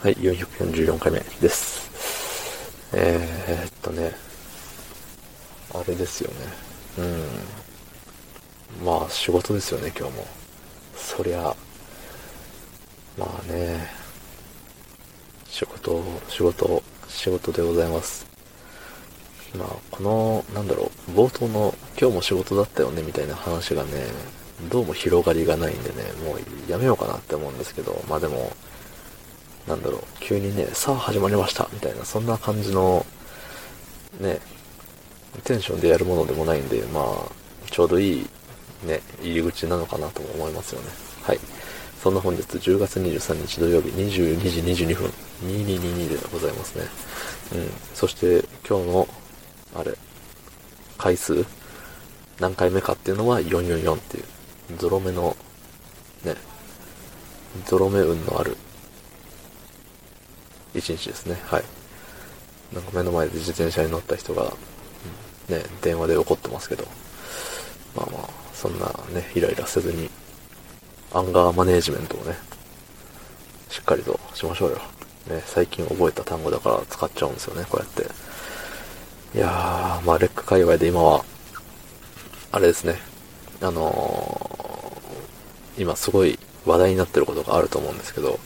はい、444回目です。えー、っとね、あれですよね。うん。まあ、仕事ですよね、今日も。そりゃ、まあね、仕事、仕事、仕事でございます。まあ、この、なんだろう、冒頭の今日も仕事だったよね、みたいな話がね、どうも広がりがないんでね、もうやめようかなって思うんですけど、まあでも、なんだろう、急にね、さあ始まりましたみたいな、そんな感じの、ね、テンションでやるものでもないんで、まあ、ちょうどいい、ね、入り口なのかなとも思いますよね。はい。そんな本日10月23日土曜日22時22分、2222でございますね。うん。そして、今日の、あれ、回数、何回目かっていうのは444っていう、ゾロ目の、ね、ゾロ目運のある一日ですね。はい。なんか目の前で自転車に乗った人が、ね、電話で怒ってますけど、まあまあ、そんなね、イライラせずに、アンガーマネージメントをね、しっかりとしましょうよ。ね、最近覚えた単語だから使っちゃうんですよね、こうやって。いやー、まあ、レック界隈で今は、あれですね、あのー今すごい話題になってることがあると思うんですけど、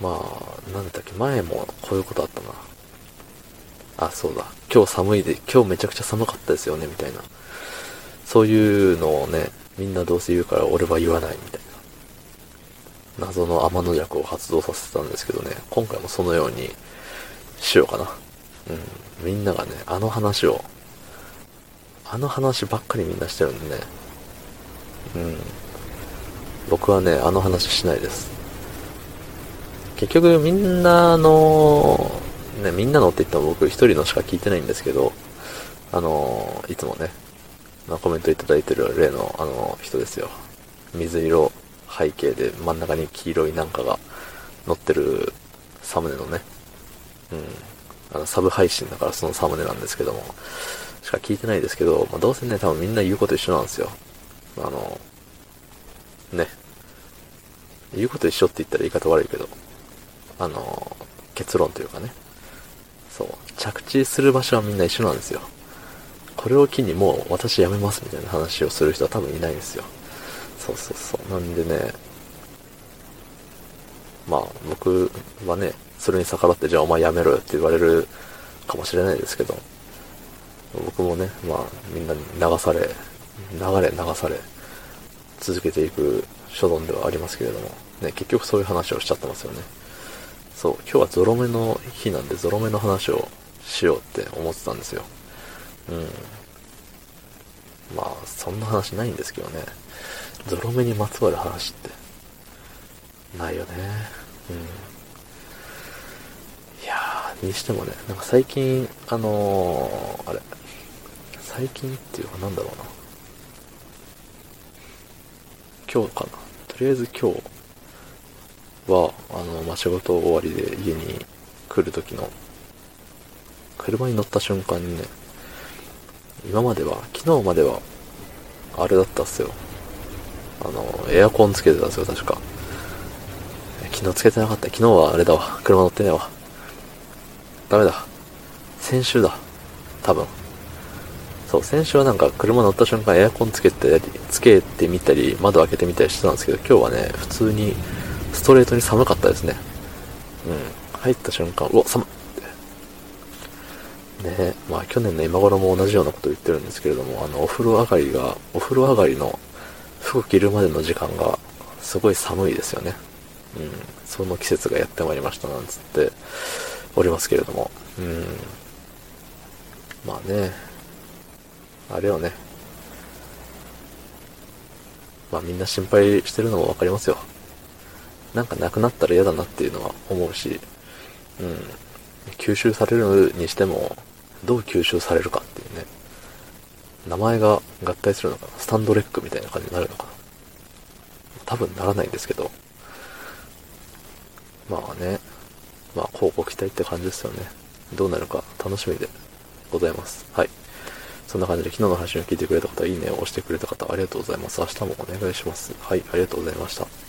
まあ、なんだっけ、前もこういうことあったな。あ、そうだ。今日寒いで、今日めちゃくちゃ寒かったですよね、みたいな。そういうのをね、みんなどうせ言うから俺は言わない、みたいな。謎の天の弱を発動させてたんですけどね、今回もそのようにしようかな。うん。みんながね、あの話を、あの話ばっかりみんなしてるんでね。うん。僕はね、あの話しないです。結局みんなの、ね、みんなのって言っても僕一人のしか聞いてないんですけど、あの、いつもね、まあ、コメントいただいてる例のあの人ですよ。水色背景で真ん中に黄色いなんかが載ってるサムネのね、うん、あのサブ配信だからそのサムネなんですけども、しか聞いてないですけど、まあ、どうせね、多分みんな言うこと一緒なんですよ。あの、ね、言うこと一緒って言ったら言い方悪いけど、あの、結論というかね。そう。着地する場所はみんな一緒なんですよ。これを機にもう私辞めますみたいな話をする人は多分いないんですよ。そうそうそう。なんでね、まあ僕はね、それに逆らってじゃあお前辞めろよって言われるかもしれないですけど、僕もね、まあみんなに流され、流れ流され、続けていく所存ではありますけれども、ね、結局そういう話をしちゃってますよね。そう、今日はゾロ目の日なんでゾロ目の話をしようって思ってたんですよ。うん。まあ、そんな話ないんですけどね。ゾロ目にまつわる話って、ないよね。うん。いやー、にしてもね、なんか最近、あのー、あれ、最近っていうかなんだろうな。今日かな。とりあえず今日は、あの、まあ、仕事終わりで家に来る時の、車に乗った瞬間にね、今までは、昨日までは、あれだったっすよ。あの、エアコンつけてたんですよ、確か。昨日つけてなかった。昨日はあれだわ。車乗ってねえわ。ダメだ。先週だ。多分。そう、先週はなんか車乗った瞬間エアコンつけて、つけてみたり、窓開けてみたりしてたんですけど、今日はね、普通に、ストレートに寒かったですね。うん。入った瞬間、うわ、寒っって。ねまあ去年の今頃も同じようなこと言ってるんですけれども、あの、お風呂上がりが、お風呂上がりの服着るまでの時間が、すごい寒いですよね。うん。その季節がやってまいりましたなんつっておりますけれども。うん。まあね、あれよね。まあみんな心配してるのもわかりますよ。なんかなくなったら嫌だなっていうのは思うし、うん。吸収されるにしても、どう吸収されるかっていうね。名前が合体するのかなスタンドレックみたいな感じになるのかな多分ならないんですけど。まあね。まあ、こうご期待って感じですよね。どうなるか楽しみでございます。はい。そんな感じで昨日の配信を聞いてくれた方、いいねを押してくれた方、ありがとうございます。明日もお願いします。はい、ありがとうございました。